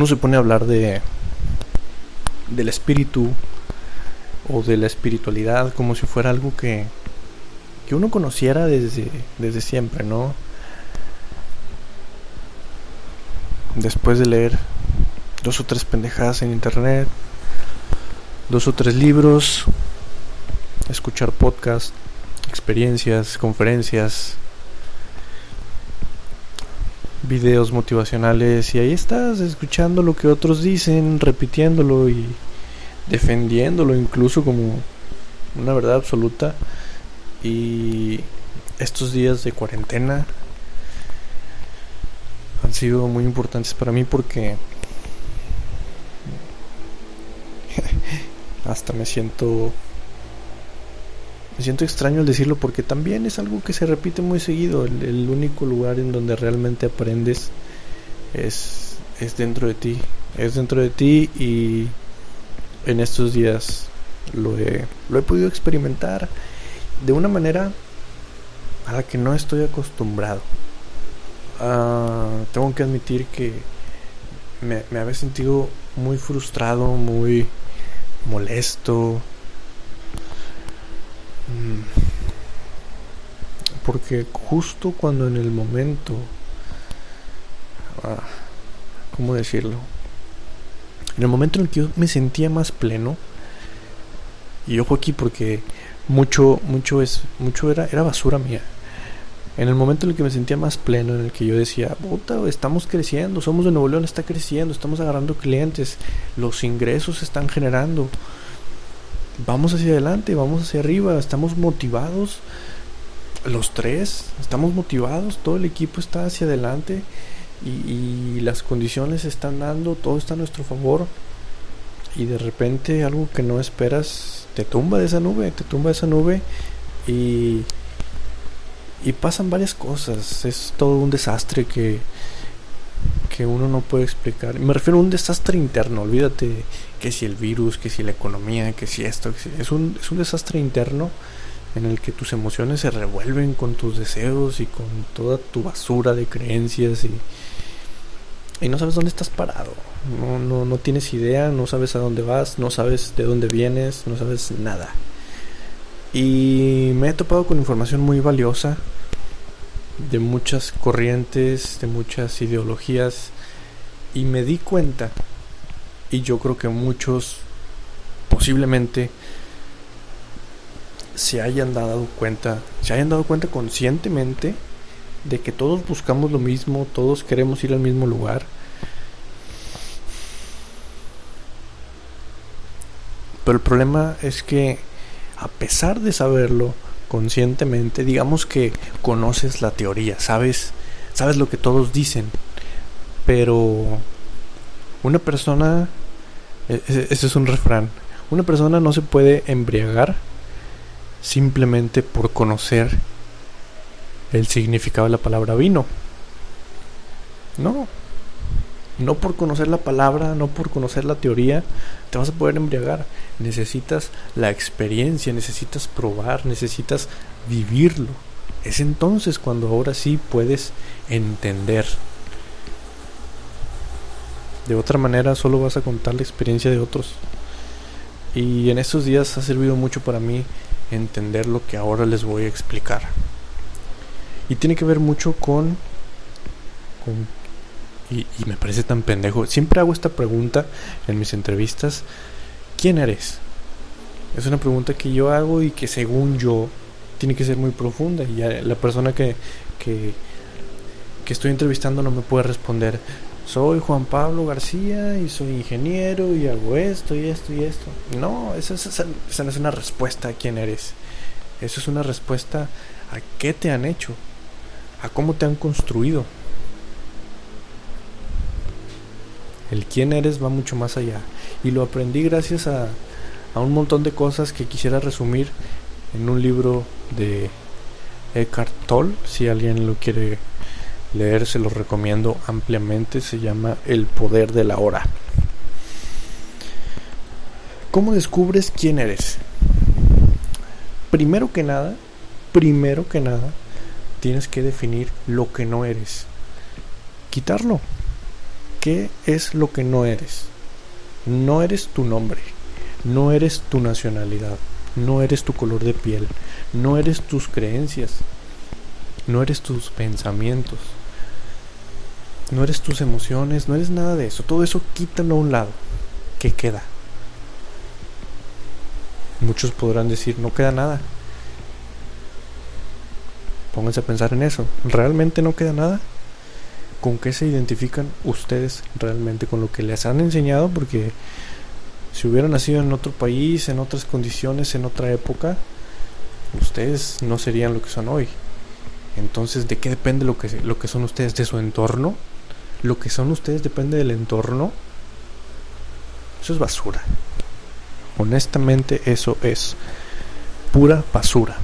uno se pone a hablar de del espíritu o de la espiritualidad como si fuera algo que que uno conociera desde desde siempre, ¿no? Después de leer dos o tres pendejadas en internet, dos o tres libros, escuchar podcasts, experiencias, conferencias, videos motivacionales y ahí estás escuchando lo que otros dicen, repitiéndolo y defendiéndolo incluso como una verdad absoluta. Y estos días de cuarentena han sido muy importantes para mí porque hasta me siento me siento extraño al decirlo porque también es algo que se repite muy seguido. El, único lugar en donde realmente aprendes es, es dentro de ti. Es dentro de ti y en estos días lo he, lo he podido experimentar de una manera a la que no estoy acostumbrado. Ah, tengo que admitir que me, me había sentido muy frustrado, muy molesto. Porque justo cuando en el momento... Ah, ¿Cómo decirlo? En el momento en el que yo me sentía más pleno, y ojo aquí porque mucho, mucho es, mucho era, era basura mía. En el momento en el que me sentía más pleno, en el que yo decía, puta, estamos creciendo, somos de Nuevo León, está creciendo, estamos agarrando clientes, los ingresos se están generando, vamos hacia adelante, vamos hacia arriba, estamos motivados, los tres, estamos motivados, todo el equipo está hacia adelante y, las condiciones se están dando, todo está a nuestro favor y de repente algo que no esperas te tumba de esa nube, te tumba de esa nube y, y pasan varias cosas, es todo un desastre que, que uno no puede explicar. Me refiero a un desastre interno, olvídate que si el virus, que si la economía, que si esto, es, un, es un desastre interno en el que tus emociones se revuelven con tus deseos y con toda tu basura de creencias y, y no sabes dónde estás parado, no, no, no tienes idea, no sabes a dónde vas, no sabes de dónde vienes, no sabes nada. Y me he topado con información muy valiosa de muchas corrientes, de muchas ideologías y me di cuenta y yo creo que muchos posiblemente se hayan dado cuenta, se hayan dado cuenta conscientemente de que todos buscamos lo mismo, todos queremos ir al mismo lugar. Pero el problema es que a pesar de saberlo conscientemente, digamos que conoces la teoría, sabes, sabes lo que todos dicen, pero una persona e, e, ese es un refrán. Una persona no se puede embriagar simplemente por conocer el significado de la palabra vino. No. No por conocer la palabra, no por conocer la teoría, te vas a poder embriagar. Necesitas la experiencia, necesitas probar, necesitas vivirlo. Es entonces cuando ahora sí puedes entender de otra manera solo vas a contar la experiencia de otros. Y en estos días ha servido mucho para mí entender lo que ahora les voy a explicar. Y tiene que ver mucho con... y, y me parece tan pendejo. Siempre hago esta pregunta en mis entrevistas. ¿Quién eres? Es una pregunta que yo hago y que según yo tiene que ser muy profunda. Y la persona que, que, que estoy entrevistando no me puede responder soy Juan Pablo García y soy ingeniero y hago esto y esto y esto. No, esa, no es una respuesta a quién eres. Eso es una respuesta a qué te han hecho, a cómo te han construido. El quién eres va mucho más allá. Y lo aprendí gracias a, a un montón de cosas que quisiera resumir en un libro de Eckhart Tolle, si alguien lo quiere leer, se lo recomiendo ampliamente, se llama El poder de la hora. ¿Cómo descubres quién eres? Primero que nada, primero que nada, tienes que definir lo que no eres. Quitarlo. ¿Qué es lo que no eres? No eres tu nombre, no eres tu nacionalidad, no eres tu color de piel, no eres tus creencias, no eres tus pensamientos, no eres tus emociones, no eres nada de eso. Todo eso quítalo a un lado. ¿Qué queda? Muchos podrán decir, no queda nada. Pónganse a pensar en eso. ¿Realmente no queda nada? ¿Con qué se identifican ustedes realmente con lo que les han enseñado? Porque si hubieran nacido en otro país, en otras condiciones, en otra época, ustedes no serían lo que son hoy. Entonces, ¿de qué depende lo que, lo que son ustedes? ¿De su entorno? ¿Lo que son ustedes depende del entorno? Eso es basura. Honestamente, eso es pura basura.